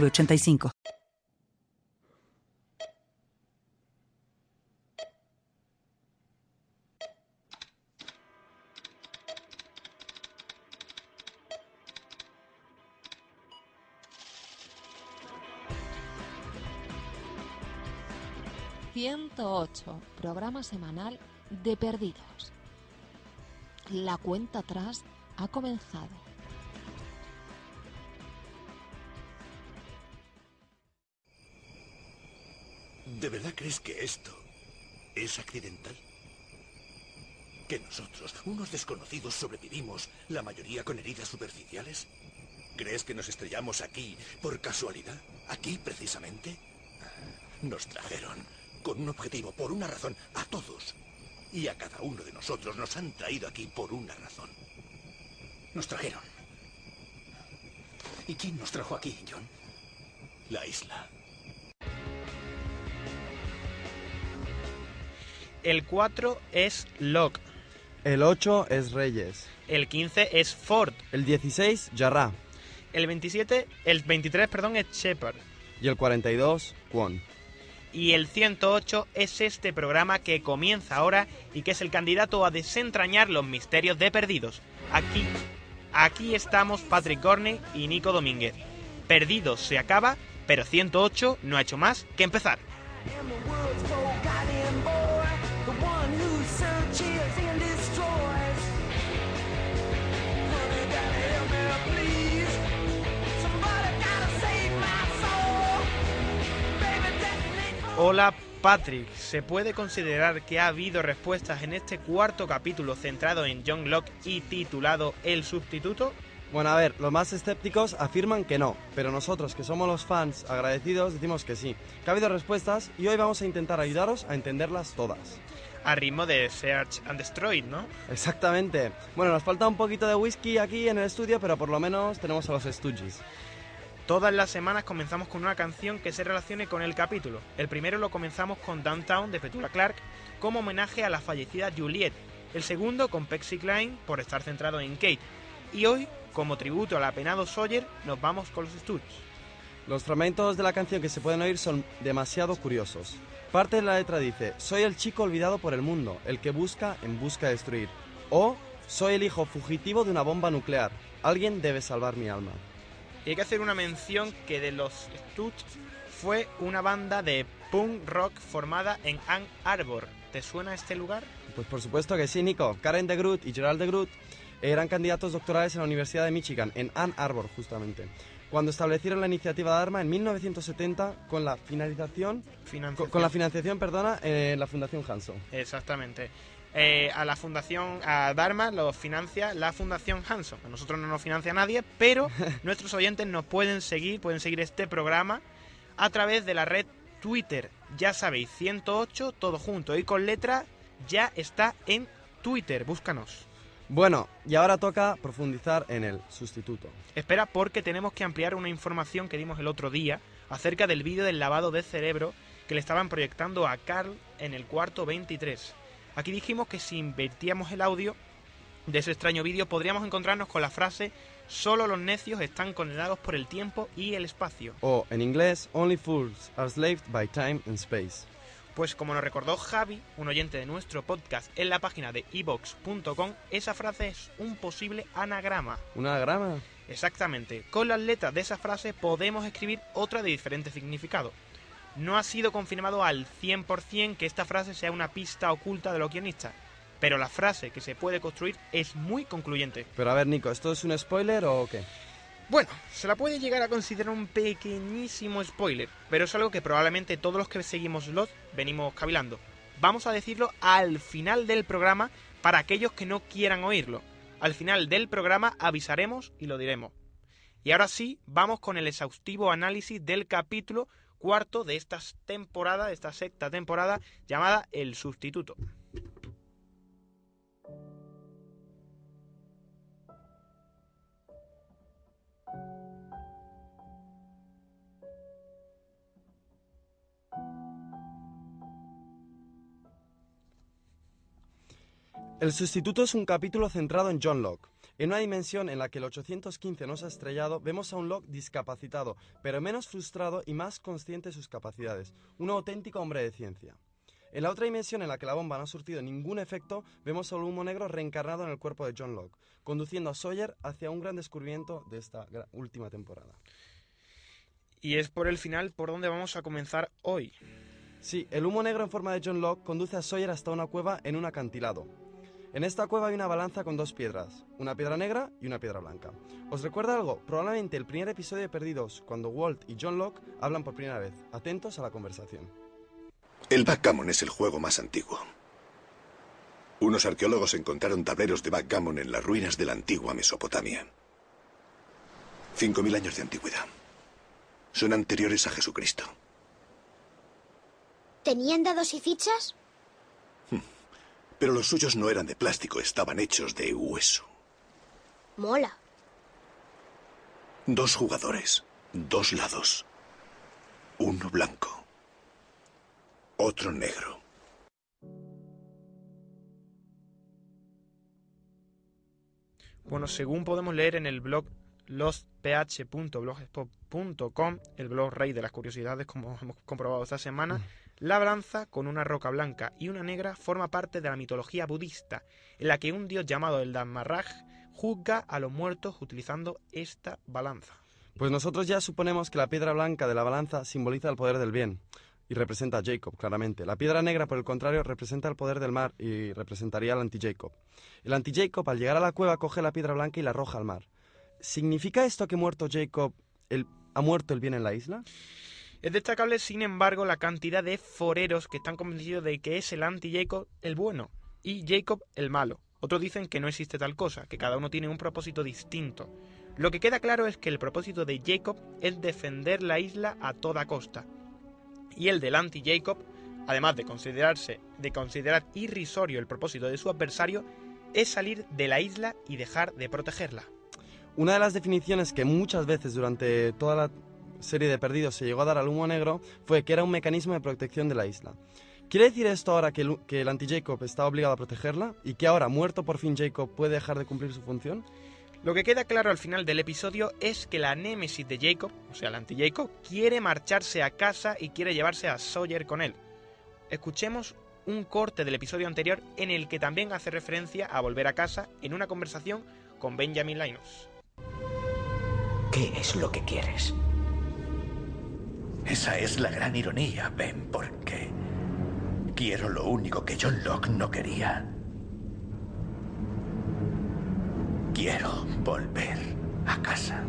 906985. ...108, programa semanal de Perdidos. La cuenta atrás ha comenzado. ¿De verdad crees que esto es accidental? ¿Que nosotros, unos desconocidos, sobrevivimos, la mayoría con heridas superficiales? ¿Crees que nos estrellamos aquí por casualidad? ¿Aquí precisamente? Nos trajeron con un objetivo, por una razón, a todos. Y a cada uno de nosotros nos han traído aquí por una razón. Nos trajeron. ¿Y quién nos trajo aquí, John? La isla. El 4 es Locke. El 8 es Reyes. El 15 es Ford. El 16, Jarrah. El 27, el 23, perdón, es Shepard. Y el 42, Kwon. Y el 108 es este programa que comienza ahora y que es el candidato a desentrañar los misterios de Perdidos. Aquí, aquí estamos Patrick Gorney y Nico Domínguez. Perdidos se acaba, pero 108 no ha hecho más que empezar. Hola Patrick, ¿se puede considerar que ha habido respuestas en este cuarto capítulo centrado en John Locke y titulado El sustituto? Bueno, a ver, los más escépticos afirman que no, pero nosotros, que somos los fans agradecidos, decimos que sí. Que ha habido respuestas y hoy vamos a intentar ayudaros a entenderlas todas. A ritmo de Search and Destroy, ¿no? Exactamente. Bueno, nos falta un poquito de whisky aquí en el estudio, pero por lo menos tenemos a los Stooges. Todas las semanas comenzamos con una canción que se relacione con el capítulo. El primero lo comenzamos con Downtown de Petula Clark como homenaje a la fallecida Juliet. El segundo con Pexy Klein por estar centrado en Kate. Y hoy, como tributo al apenado Sawyer, nos vamos con los Stooges. Los fragmentos de la canción que se pueden oír son demasiado curiosos. Parte de la letra dice, soy el chico olvidado por el mundo, el que busca en busca de destruir. O, soy el hijo fugitivo de una bomba nuclear, alguien debe salvar mi alma. Y hay que hacer una mención que de los Stooges fue una banda de punk rock formada en Ann Arbor. ¿Te suena este lugar? Pues por supuesto que sí, Nico. Karen de Groot y Gerald de Groot eran candidatos doctorales en la Universidad de Michigan, en Ann Arbor justamente, cuando establecieron la iniciativa de arma en 1970 con la finalización, Financiación. con la financiación, perdona, en la Fundación Hanson. Exactamente. Eh, a la fundación, a Dharma lo financia la fundación Hanson. A nosotros no nos financia nadie, pero nuestros oyentes nos pueden seguir, pueden seguir este programa a través de la red Twitter. Ya sabéis, 108, todo junto y con letra, ya está en Twitter. Búscanos. Bueno, y ahora toca profundizar en el sustituto. Espera, porque tenemos que ampliar una información que dimos el otro día acerca del vídeo del lavado de cerebro que le estaban proyectando a Carl en el cuarto 23. Aquí dijimos que si invertíamos el audio de ese extraño vídeo podríamos encontrarnos con la frase Solo los necios están condenados por el tiempo y el espacio. O, en inglés, Only fools are slaved by time and space. Pues como nos recordó Javi, un oyente de nuestro podcast en la página de evox.com, esa frase es un posible anagrama. ¿Un anagrama? Exactamente. Con las letras de esa frase podemos escribir otra de diferente significado. No ha sido confirmado al 100% que esta frase sea una pista oculta de los guionistas, pero la frase que se puede construir es muy concluyente. Pero a ver, Nico, ¿esto es un spoiler o qué? Bueno, se la puede llegar a considerar un pequeñísimo spoiler, pero es algo que probablemente todos los que seguimos Lost venimos cavilando. Vamos a decirlo al final del programa para aquellos que no quieran oírlo. Al final del programa avisaremos y lo diremos. Y ahora sí, vamos con el exhaustivo análisis del capítulo cuarto de esta temporada, de esta sexta temporada, llamada El Sustituto. El sustituto es un capítulo centrado en John Locke. En una dimensión en la que el 815 no se ha estrellado, vemos a un Locke discapacitado, pero menos frustrado y más consciente de sus capacidades, un auténtico hombre de ciencia. En la otra dimensión en la que la bomba no ha surtido ningún efecto, vemos a un humo negro reencarnado en el cuerpo de John Locke, conduciendo a Sawyer hacia un gran descubrimiento de esta última temporada. Y es por el final por donde vamos a comenzar hoy. Sí, el humo negro en forma de John Locke conduce a Sawyer hasta una cueva en un acantilado. En esta cueva hay una balanza con dos piedras, una piedra negra y una piedra blanca. ¿Os recuerda algo? Probablemente el primer episodio de Perdidos, cuando Walt y John Locke hablan por primera vez. Atentos a la conversación. El backgammon es el juego más antiguo. Unos arqueólogos encontraron tableros de backgammon en las ruinas de la antigua Mesopotamia. 5.000 años de antigüedad. Son anteriores a Jesucristo. ¿Tenían dados y fichas? Pero los suyos no eran de plástico, estaban hechos de hueso. Mola. Dos jugadores, dos lados. Uno blanco. Otro negro. Bueno, según podemos leer en el blog lostph.blogspot.com, el blog rey de las curiosidades, como hemos comprobado esta semana, la balanza con una roca blanca y una negra forma parte de la mitología budista, en la que un dios llamado el Dhammaraj juzga a los muertos utilizando esta balanza. Pues nosotros ya suponemos que la piedra blanca de la balanza simboliza el poder del bien y representa a Jacob, claramente. La piedra negra, por el contrario, representa el poder del mar y representaría al anti-Jacob. El anti-Jacob, al llegar a la cueva, coge la piedra blanca y la arroja al mar. ¿Significa esto que muerto Jacob ha muerto el bien en la isla? Es destacable, sin embargo, la cantidad de foreros que están convencidos de que es el anti-Jacob el bueno y Jacob el malo. Otros dicen que no existe tal cosa, que cada uno tiene un propósito distinto. Lo que queda claro es que el propósito de Jacob es defender la isla a toda costa. Y el del anti-Jacob, además de considerarse de considerar irrisorio el propósito de su adversario, es salir de la isla y dejar de protegerla. Una de las definiciones que muchas veces durante toda la serie de Perdidos se llegó a dar al humo negro fue que era un mecanismo de protección de la isla. ¿Quiere decir esto ahora que el, que el anti-Jacob está obligado a protegerla y que ahora, muerto por fin Jacob, puede dejar de cumplir su función? Lo que queda claro al final del episodio es que la némesis de Jacob, o sea, el anti-Jacob, quiere marcharse a casa y quiere llevarse a Sawyer con él. Escuchemos un corte del episodio anterior en el que también hace referencia a volver a casa en una conversación con Benjamin Linus. ¿Qué es lo que quieres? Esa es la gran ironía, Ben, porque quiero lo único que John Locke no quería. Quiero volver a casa.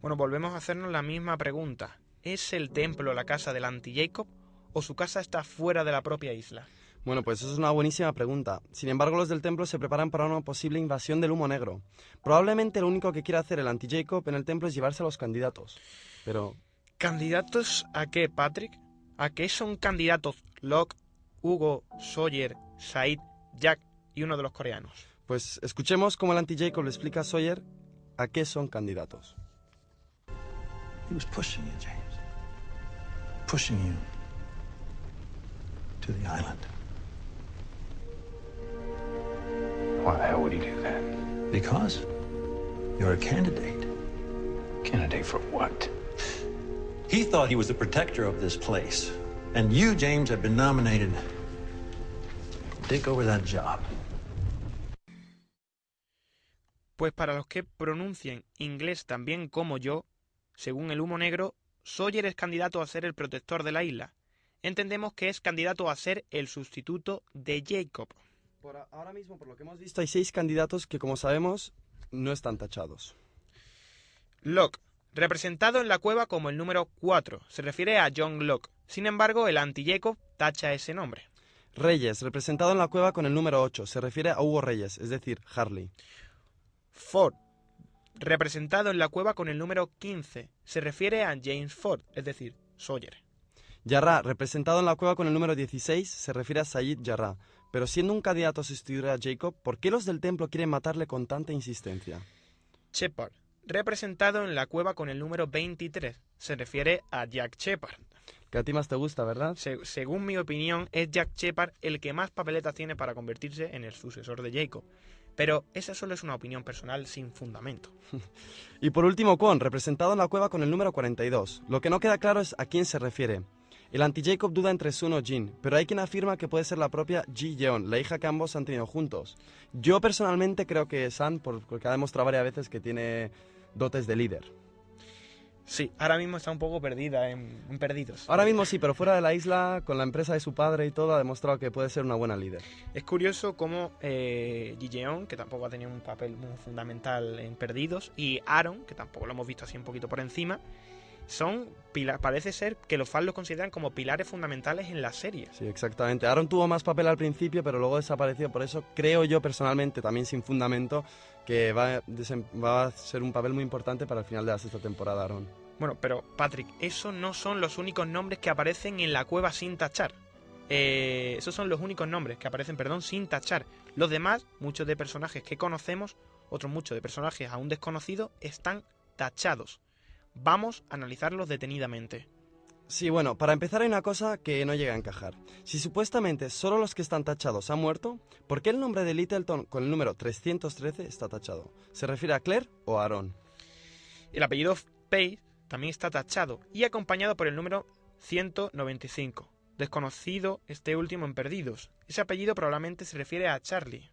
Bueno, volvemos a hacernos la misma pregunta. ¿Es el templo la casa del anti-Jacob o su casa está fuera de la propia isla? Bueno, pues eso es una buenísima pregunta. Sin embargo, los del templo se preparan para una posible invasión del humo negro. Probablemente lo único que quiere hacer el anti-Jacob en el templo es llevarse a los candidatos. Pero, ¿Candidatos a qué, Patrick? ¿A qué son candidatos Locke, Hugo, Sawyer, Said, Jack y uno de los coreanos? pues escuchemos cómo el anti-Jacob le explica a Sawyer a qué son candidatos. He was pushing you, James. Pushing you to the island. Why the hell would he do that? Because you're a candidate. Candidate for what? He thought he was the protector of this place. And you, James, have been nominated to take over that job. Pues para los que pronuncien inglés tan bien como yo, según el humo negro, Sawyer es candidato a ser el protector de la isla. Entendemos que es candidato a ser el sustituto de Jacob. Por ahora mismo, por lo que hemos visto, hay seis candidatos que, como sabemos, no están tachados. Locke, Representado en la cueva como el número 4, se refiere a John Locke. Sin embargo, el anti-Jacob tacha ese nombre. Reyes, representado en la cueva con el número 8, se refiere a Hugo Reyes, es decir, Harley. Ford, representado en la cueva con el número 15, se refiere a James Ford, es decir, Sawyer. Yarra, representado en la cueva con el número 16, se refiere a Sayid Yarra. Pero siendo un candidato a sustituir a Jacob, ¿por qué los del templo quieren matarle con tanta insistencia? Shepard, representado en la cueva con el número 23, se refiere a Jack Shepard. Que a ti más te gusta, ¿verdad? Se- según mi opinión, es Jack Shepard el que más papeletas tiene para convertirse en el sucesor de Jacob. Pero esa solo es una opinión personal sin fundamento. Y por último, Kwon, representado en la cueva con el número 42. Lo que no queda claro es a quién se refiere. El anti-Jacob duda entre Sun o Jin, pero hay quien afirma que puede ser la propia Ji Yeon, la hija que ambos han tenido juntos. Yo personalmente creo que San, por- porque ha demostrado varias veces que tiene dotes de líder. Sí, ahora mismo está un poco perdida en, en perdidos. Ahora mismo sí, pero fuera de la isla, con la empresa de su padre y todo, ha demostrado que puede ser una buena líder. Es curioso cómo eh, Ji Yeon, que tampoco ha tenido un papel muy fundamental en Perdidos, y Aaron, que tampoco lo hemos visto así un poquito por encima, son parece ser que los fans los consideran como pilares fundamentales en la serie. Sí, exactamente. Aaron tuvo más papel al principio, pero luego desapareció. Por eso creo yo personalmente, también sin fundamento, que va a, va a ser un papel muy importante para el final de la sexta temporada, Aaron. Bueno, pero Patrick, esos no son los únicos nombres que aparecen en la cueva sin tachar. Eh, esos son los únicos nombres que aparecen, perdón, sin tachar. Los demás, muchos de personajes que conocemos, otros muchos de personajes aún desconocidos, están tachados. Vamos a analizarlos detenidamente. Sí, bueno, para empezar hay una cosa que no llega a encajar. Si supuestamente solo los que están tachados han muerto, ¿por qué el nombre de Littleton con el número 313 está tachado? ¿Se refiere a Claire o a Aaron? El apellido Pace también está tachado y acompañado por el número 195. Desconocido este último en Perdidos. Ese apellido probablemente se refiere a Charlie.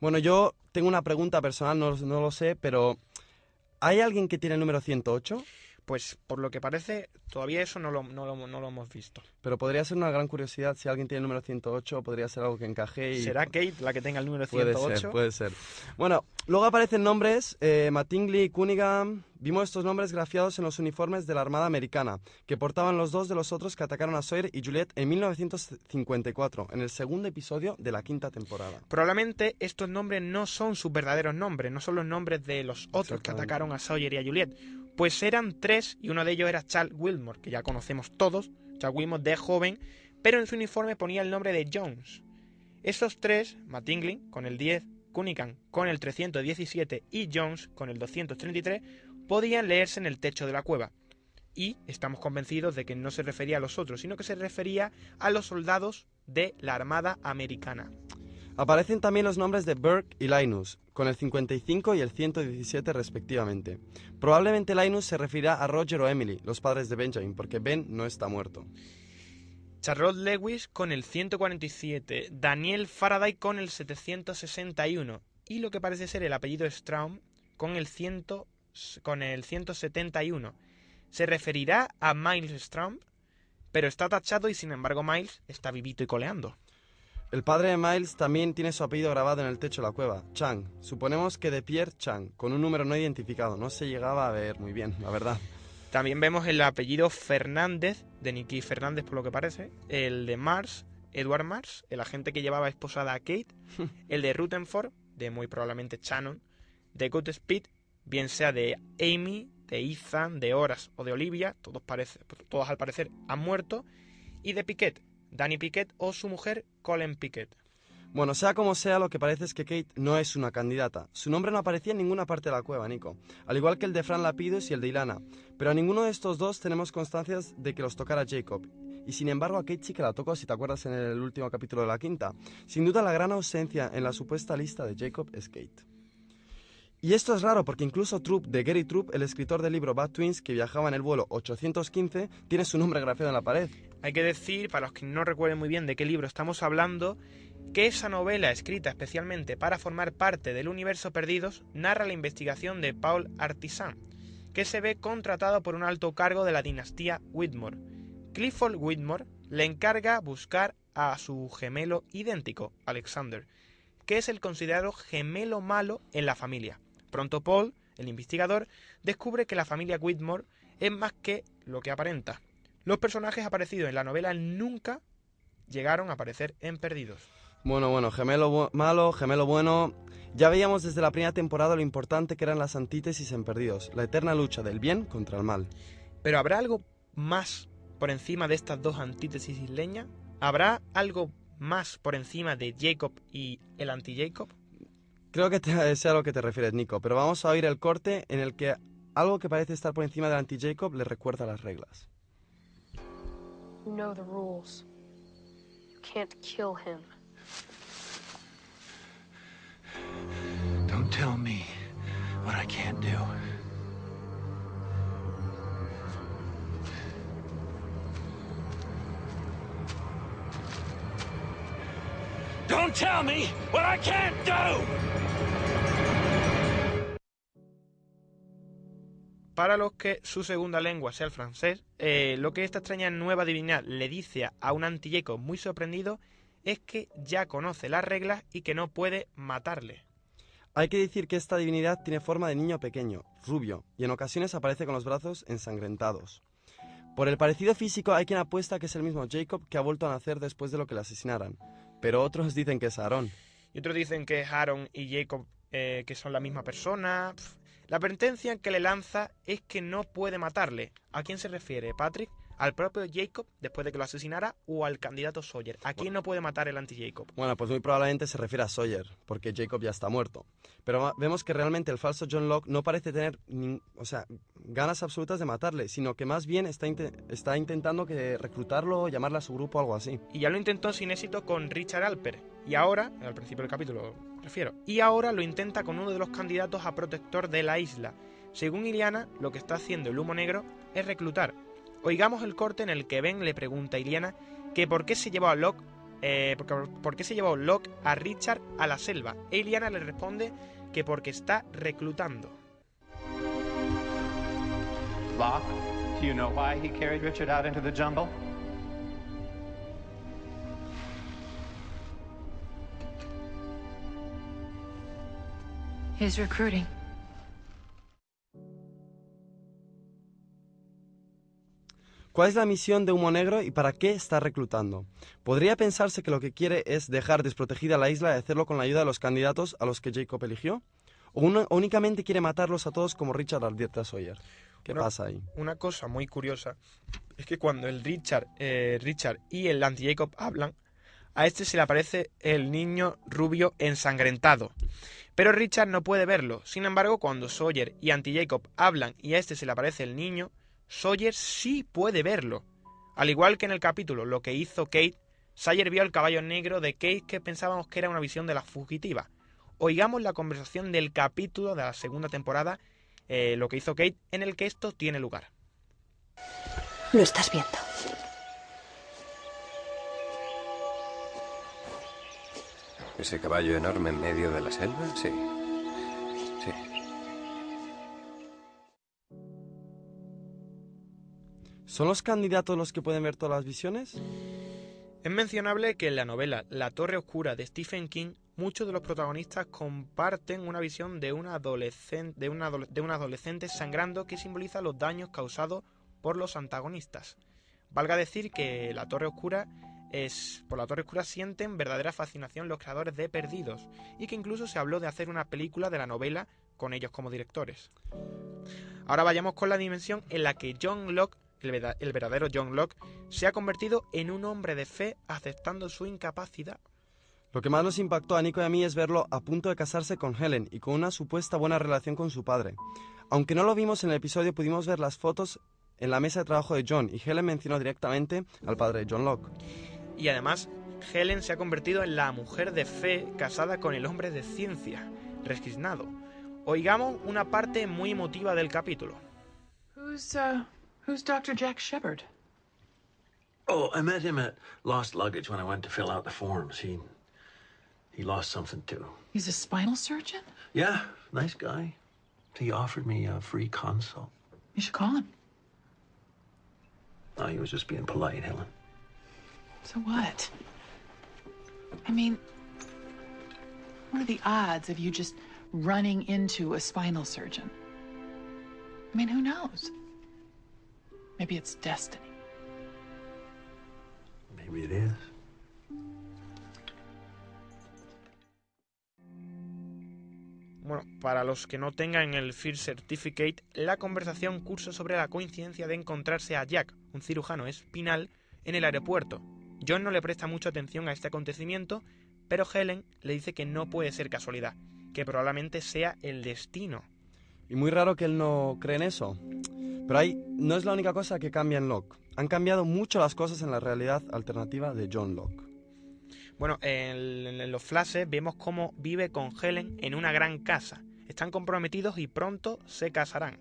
Bueno, yo tengo una pregunta personal, no, no lo sé, pero ¿hay alguien que tiene el número 108? Pues por lo que parece, todavía eso no lo, no lo- no lo hemos visto. Pero podría ser una gran curiosidad si alguien tiene el número 108, podría ser algo que encaje y... ¿Será Kate la que tenga el número Puede 108? ser, puede ser. Bueno, luego aparecen nombres, eh, Mattingly y Cunningham. Vimos estos nombres grafiados en los uniformes de la Armada Americana, que portaban los dos de los otros que atacaron a Sawyer y Juliet en 1954, en el segundo episodio de la quinta temporada. Probablemente estos nombres no son sus verdaderos nombres, no son los nombres de los otros que atacaron a Sawyer y a Juliet. Pues eran tres y uno de ellos era Charles Wilmore, que ya conocemos todos, Charles Wilmore de joven, pero en su uniforme ponía el nombre de Jones. Esos tres, Mattingly con el 10, Cunningham con el 317 y Jones con el 233, podían leerse en el techo de la cueva. Y estamos convencidos de que no se refería a los otros, sino que se refería a los soldados de la Armada Americana. Aparecen también los nombres de Burke y Linus, con el 55 y el 117 respectivamente. Probablemente Linus se referirá a Roger o Emily, los padres de Benjamin, porque Ben no está muerto. Charlotte Lewis con el 147, Daniel Faraday con el 761 y lo que parece ser el apellido Straum con el, 100 con el 171. Se referirá a Miles Straum, pero está tachado y sin embargo Miles está vivito y coleando. El padre de Miles también tiene su apellido grabado en el techo de la cueva, Chang. Suponemos que de Pierre Chang, con un número no identificado. No se llegaba a ver muy bien, la verdad. También vemos el apellido Fernández, de Nicky Fernández por lo que parece, el de Mars, Edward Mars, el agente que llevaba esposada a Kate, el de Rutherford, de muy probablemente Shannon, de Good Speed, bien sea de Amy, de Ethan, de Horace o de Olivia, todos, parece, todos al parecer han muerto, y de Piquet, Danny Piquet o su mujer Colin Piquet. Bueno, sea como sea, lo que parece es que Kate no es una candidata. Su nombre no aparecía en ninguna parte de la cueva, Nico. Al igual que el de Fran Lapidus y el de Ilana. Pero a ninguno de estos dos tenemos constancias de que los tocara Jacob. Y sin embargo a Kate sí que la tocó, si te acuerdas en el último capítulo de la quinta. Sin duda la gran ausencia en la supuesta lista de Jacob es Kate. Y esto es raro porque incluso Troop de Gary Troop, el escritor del libro Bad Twins que viajaba en el vuelo 815, tiene su nombre grafiado en la pared. Hay que decir, para los que no recuerden muy bien de qué libro estamos hablando, que esa novela, escrita especialmente para formar parte del universo Perdidos, narra la investigación de Paul Artisan, que se ve contratado por un alto cargo de la dinastía Whitmore. Clifford Whitmore le encarga buscar a su gemelo idéntico, Alexander, que es el considerado gemelo malo en la familia. Pronto Paul el investigador, descubre que la familia Whitmore es más que lo que aparenta. Los personajes aparecidos en la novela nunca llegaron a aparecer en Perdidos. Bueno, bueno, gemelo bu- malo, gemelo bueno. Ya veíamos desde la primera temporada lo importante que eran las antítesis en Perdidos, la eterna lucha del bien contra el mal. Pero ¿habrá algo más por encima de estas dos antítesis isleñas? ¿Habrá algo más por encima de Jacob y el anti-Jacob? Creo que te, sea a lo que te refieres, Nico, pero vamos a oír el corte en el que algo que parece estar por encima del anti-Jacob le recuerda las reglas. You know the rules. You can't kill him. Don't tell me what I can't do. Don't tell me what I can't do! Para los que su segunda lengua sea el francés, eh, lo que esta extraña nueva divinidad le dice a un anti-Jacob muy sorprendido es que ya conoce las reglas y que no puede matarle. Hay que decir que esta divinidad tiene forma de niño pequeño, rubio, y en ocasiones aparece con los brazos ensangrentados. Por el parecido físico hay quien apuesta que es el mismo Jacob que ha vuelto a nacer después de lo que le asesinaran, pero otros dicen que es Aarón. Y otros dicen que es Aaron y Jacob eh, que son la misma persona. La advertencia que le lanza es que no puede matarle. ¿A quién se refiere, Patrick? ¿Al propio Jacob después de que lo asesinara o al candidato Sawyer? ¿A quién no puede matar el anti-Jacob? Bueno, pues muy probablemente se refiere a Sawyer, porque Jacob ya está muerto. Pero vemos que realmente el falso John Locke no parece tener o sea, ganas absolutas de matarle, sino que más bien está, inte- está intentando que reclutarlo, llamarle a su grupo o algo así. Y ya lo intentó sin éxito con Richard Alper. Y ahora, al principio del capítulo refiero, y ahora lo intenta con uno de los candidatos a protector de la isla. Según Iliana, lo que está haciendo el humo negro es reclutar. Oigamos el corte en el que Ben le pregunta a Iliana que por qué se llevó a Locke, eh, porque- por qué se llevó Locke a Richard a la selva. E Iliana le responde que porque está reclutando. Locke, do you know why he carried Richard out into the jungle? He's recruiting. ¿Cuál es la misión de Humo Negro y para qué está reclutando? Podría pensarse que lo que quiere es dejar desprotegida la isla y hacerlo con la ayuda de los candidatos a los que Jacob eligió. ¿O uno- únicamente quiere matarlos a todos como Richard advierte a Sawyer? ¿Qué Una- pasa ahí? Una cosa muy curiosa es que cuando el Richard, eh, Richard y el anti-Jacob hablan, a este se le aparece el niño rubio ensangrentado. Pero Richard no puede verlo. Sin embargo, cuando Sawyer y anti-Jacob hablan y a este se le aparece el niño, Sawyer sí puede verlo. Al igual que en el capítulo Lo que hizo Kate, Sawyer vio el caballo negro de Kate que pensábamos que era una visión de la fugitiva. Oigamos la conversación del capítulo de la segunda temporada, eh, Lo que hizo Kate, en el que esto tiene lugar. Lo estás viendo. ¿Ese caballo enorme en medio de la selva? Sí. Sí. ¿Son los candidatos los que pueden ver todas las visiones? Es mencionable que en la novela La Torre Oscura de Stephen King, muchos de los protagonistas comparten una visión de una, adolescen- de una adolescente sangrando que simboliza los daños causados por los antagonistas. Valga decir que La Torre Oscura es por La Torre Oscura sienten verdadera fascinación los creadores de Perdidos y que incluso se habló de hacer una película de la novela con ellos como directores. Ahora vayamos con la dimensión en la que John Locke, el verda- el verdadero John Locke, se ha convertido en un hombre de fe aceptando su incapacidad. Lo que más nos impactó a Nico y a mí es verlo a punto de casarse con Helen y con una supuesta buena relación con su padre. Aunque no lo vimos en el episodio, pudimos ver las fotos en la mesa de trabajo de John y Helen mencionó directamente al padre de John Locke. Y además, Helen se ha convertido en la mujer de fe casada con el hombre de ciencia, resquiznado. Oigamos una parte muy emotiva del capítulo. Who's, uh, who's Dr. Jack Shepard? Oh, I met him at Lost Luggage when I went to fill out the forms. He he lost something too. He's a spinal surgeon? Yeah, nice guy. He offered me a free consult. You should call him. Oh, he was just being polite, Helen. So what? I mean, what are the odds of you just running into a spinal surgeon? I mean, who knows? Maybe it's destiny. Maybe it is. Bueno, para los que no tengan el First Certificate, la conversación cursa sobre la coincidencia de encontrarse a Jack, un cirujano espinal, en el aeropuerto. John no le presta mucha atención a este acontecimiento, pero Helen le dice que no puede ser casualidad, que probablemente sea el destino. Y muy raro que él no cree en eso. Pero ahí no es la única cosa que cambia en Locke. Han cambiado mucho las cosas en la realidad alternativa de John Locke. Bueno, en, en los flashes vemos cómo vive con Helen en una gran casa. Están comprometidos y pronto se casarán.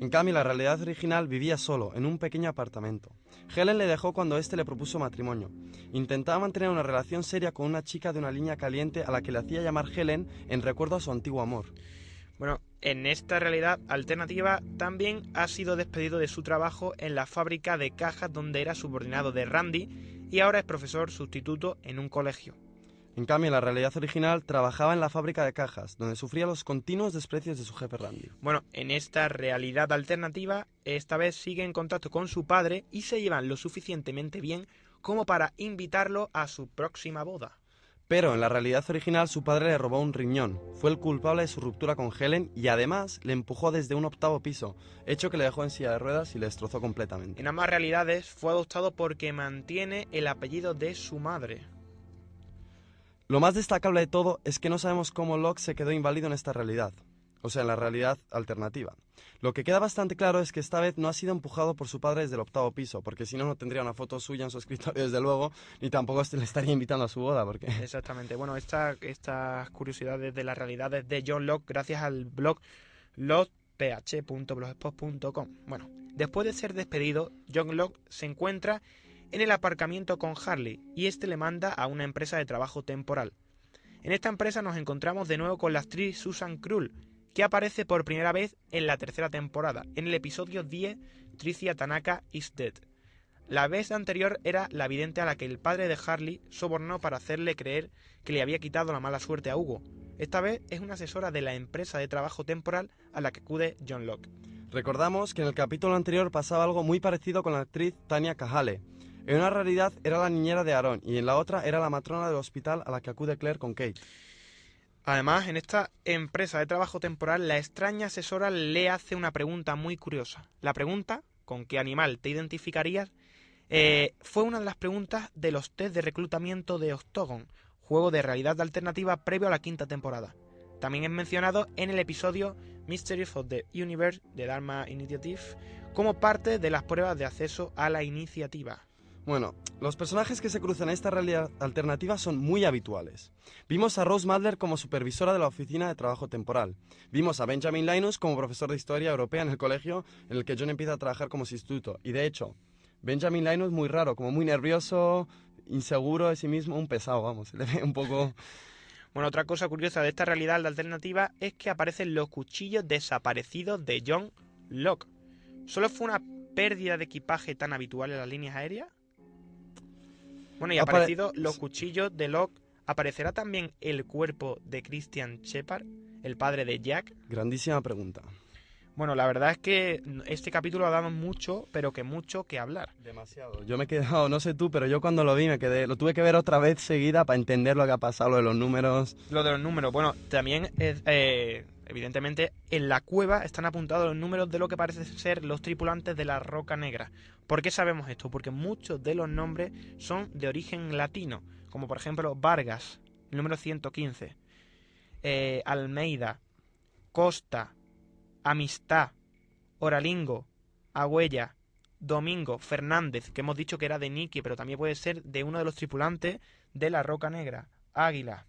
En cambio, la realidad original vivía solo, en un pequeño apartamento. Helen le dejó cuando éste le propuso matrimonio. Intentaba mantener una relación seria con una chica de una línea caliente a la que le hacía llamar Helen en recuerdo a su antiguo amor. Bueno, en esta realidad alternativa también ha sido despedido de su trabajo en la fábrica de cajas donde era subordinado de Randy y ahora es profesor sustituto en un colegio. En cambio, en la realidad original trabajaba en la fábrica de cajas, donde sufría los continuos desprecios de su jefe Randy. Bueno, en esta realidad alternativa, esta vez sigue en contacto con su padre y se llevan lo suficientemente bien como para invitarlo a su próxima boda. Pero en la realidad original su padre le robó un riñón, fue el culpable de su ruptura con Helen y además le empujó desde un octavo piso, hecho que le dejó en silla de ruedas y le destrozó completamente. En ambas realidades fue adoptado porque mantiene el apellido de su madre. Lo más destacable de todo es que no sabemos cómo Locke se quedó inválido en esta realidad, o sea, en la realidad alternativa. Lo que queda bastante claro es que esta vez no ha sido empujado por su padre desde el octavo piso, porque si no, no tendría una foto suya en su escritorio, desde luego, ni tampoco le estaría invitando a su boda. Porque... Exactamente. Bueno, esta, estas curiosidades de las realidades de John Locke, gracias al blog locke.blogspot.com. Bueno, después de ser despedido, John Locke se encuentra en el aparcamiento con Harley y este le manda a una empresa de trabajo temporal. En esta empresa nos encontramos de nuevo con la actriz Susan Krull, que aparece por primera vez en la tercera temporada, en el episodio 10, Tricia Tanaka is Dead. La vez anterior era la vidente a la que el padre de Harley sobornó para hacerle creer que le había quitado la mala suerte a Hugo. Esta vez es una asesora de la empresa de trabajo temporal a la que acude John Locke. Recordamos que en el capítulo anterior pasaba algo muy parecido con la actriz Tania Cajale. En una realidad era la niñera de Aaron y en la otra era la matrona del hospital a la que acude Claire con Kate. Además, en esta empresa de trabajo temporal, la extraña asesora le hace una pregunta muy curiosa. La pregunta, ¿con qué animal te identificarías? Eh, fue una de las preguntas de los test de reclutamiento de Octogon, juego de realidad alternativa previo a la quinta temporada. También es mencionado en el episodio Mysteries of the Universe de Dharma Initiative como parte de las pruebas de acceso a la iniciativa. Bueno, los personajes que se cruzan en esta realidad alternativa son muy habituales. Vimos a Rose Madler como supervisora de la oficina de trabajo temporal. Vimos a Benjamin Linus como profesor de historia europea en el colegio en el que John empieza a trabajar como sustituto. Y de hecho, Benjamin Linus muy raro, como muy nervioso, inseguro de sí mismo, un pesado, vamos, se le ve un poco... Bueno, otra cosa curiosa de esta realidad alternativa es que aparecen los cuchillos desaparecidos de John Locke. ¿Solo fue una pérdida de equipaje tan habitual en las líneas aéreas? Bueno, y Apare- aparecido los cuchillos de Locke, ¿aparecerá también el cuerpo de Christian Shepard, el padre de Jack? Grandísima pregunta. Bueno, la verdad es que este capítulo ha dado mucho, pero que mucho que hablar. Demasiado. Yo me he quedado, no sé tú, pero yo cuando lo vi me quedé, lo tuve que ver otra vez seguida para entender lo que ha pasado, lo de los números. Lo de los números, bueno, también es, eh, evidentemente en la cueva están apuntados los números de lo que parece ser los tripulantes de la Roca Negra. ¿Por qué sabemos esto? Porque muchos de los nombres son de origen latino, como por ejemplo Vargas, número 115, eh, Almeida, Costa, Amistad, Oralingo, Agüella, Domingo, Fernández, que hemos dicho que era de Nicky, pero también puede ser de uno de los tripulantes de la Roca Negra, Águila.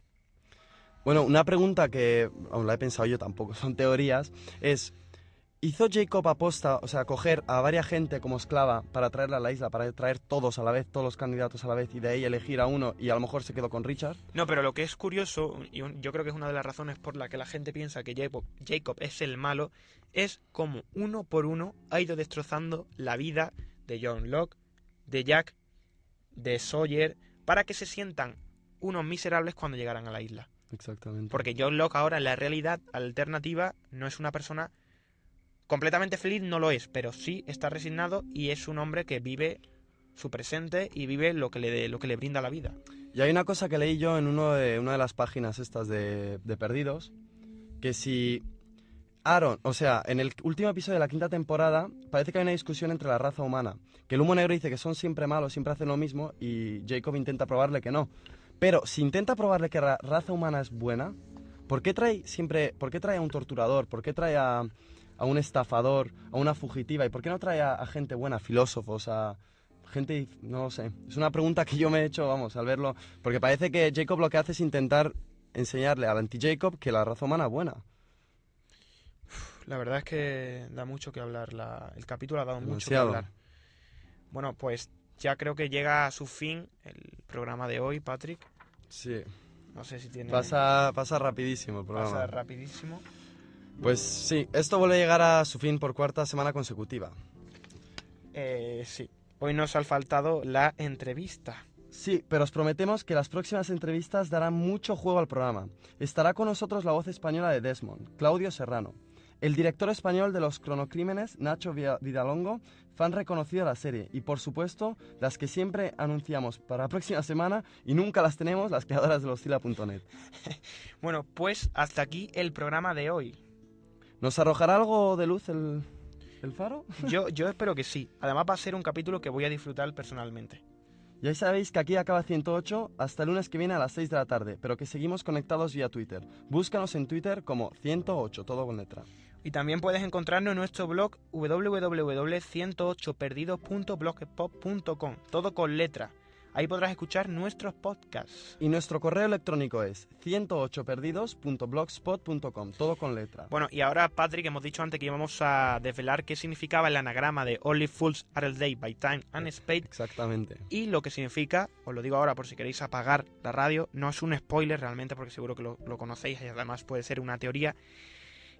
Bueno, una pregunta que aún la he pensado yo tampoco, son teorías, es, ¿hizo Jacob aposta, o sea, coger a varias gente como esclava para traerla a la isla, para traer todos a la vez, todos los candidatos a la vez, y de ahí elegir a uno y a lo mejor se quedó con Richard? No, pero lo que es curioso, y yo creo que es una de las razones por la que la gente piensa que Jacob, Jacob es el malo, es como uno por uno ha ido destrozando la vida de John Locke, de Jack, de Sawyer, para que se sientan unos miserables cuando llegaran a la isla. Exactamente. Porque John Locke ahora en la realidad alternativa no es una persona completamente feliz no lo es, pero sí está resignado y es un hombre que vive su presente y vive lo que le, lo que le brinda la vida. Y hay una cosa que leí yo en uno de, una de las páginas estas de, de Perdidos, que si Aaron, o sea, en el último episodio de la quinta temporada parece que hay una discusión entre la raza humana, que el humo negro dice que son siempre malos, siempre hacen lo mismo y Jacob intenta probarle que no. Pero si intenta probarle que la raza humana es buena, ¿por qué trae siempre, por qué trae a un torturador? ¿Por qué trae a, a un estafador, a una fugitiva? ¿Y por qué no trae a, a gente buena, filósofos, a gente, no lo sé. Es una pregunta que yo me he hecho, vamos, al verlo, porque parece que Jacob lo que hace es intentar enseñarle al anti-Jacob que la raza humana es buena. La verdad es que da mucho que hablar. La, el capítulo ha dado mucho que hablar. Bueno, pues ya creo que llega a su fin el programa de hoy, Patrick. Sí. No sé si tiene... Pasa, pasa rapidísimo el programa. pasa rapidísimo. Pues sí, esto vuelve a llegar a su fin por cuarta semana consecutiva. Eh, sí. Hoy nos ha faltado la entrevista. Sí, pero os prometemos que las próximas entrevistas darán mucho juego al programa. Estará con nosotros la voz española de Desmond, Claudio Serrano. El director español de los cronocrímenes, Nacho Vidalongo, fan reconocido de la serie. Y por supuesto, las que siempre anunciamos para la próxima semana y nunca las tenemos, las creadoras de loscila.net. Bueno, pues hasta aquí el programa de hoy. ¿Nos arrojará algo de luz el, el faro? Yo, yo espero que sí. Además va a ser un capítulo que voy a disfrutar personalmente. Ya sabéis que aquí acaba 108 hasta el lunes que viene a las 6 de la tarde, pero que seguimos conectados vía Twitter. Búscanos en Twitter como 108, todo con letra. Y también puedes encontrarnos en nuestro blog www.108perdidos.blogspot.com, todo con letra. Ahí podrás escuchar nuestros podcasts. Y nuestro correo electrónico es 108perdidos.blogspot.com, todo con letra. Bueno, y ahora, Patrick, hemos dicho antes que íbamos a desvelar qué significaba el anagrama de Only Fools Are Day by Time and Spade. Exactamente. Y lo que significa, os lo digo ahora por si queréis apagar la radio, no es un spoiler realmente porque seguro que lo, lo conocéis y además puede ser una teoría,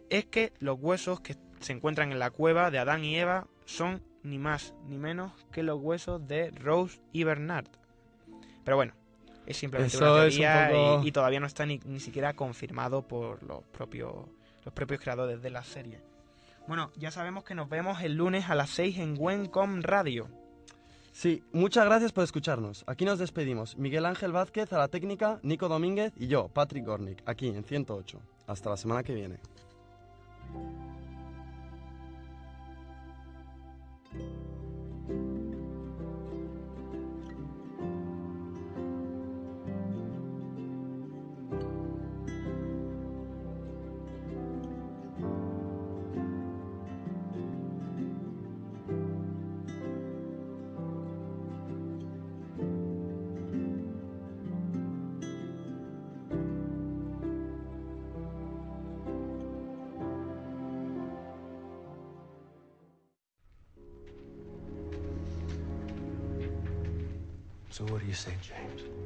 es que los huesos que se encuentran en la cueva de Adán y Eva son ni más ni menos que los huesos de Rose y Bernard. Pero bueno, es simplemente Eso una un teoría poco- y, y todavía no está ni, ni siquiera confirmado por los propios, los propios creadores de la serie. Bueno, ya sabemos que nos vemos el lunes a las 6 en Wencom Radio. Sí, muchas gracias por escucharnos. Aquí nos despedimos. Miguel Ángel Vázquez a la técnica, Nico Domínguez y yo, Patrick Gornick, aquí en 108. Hasta la semana que viene. you So what do you say, James?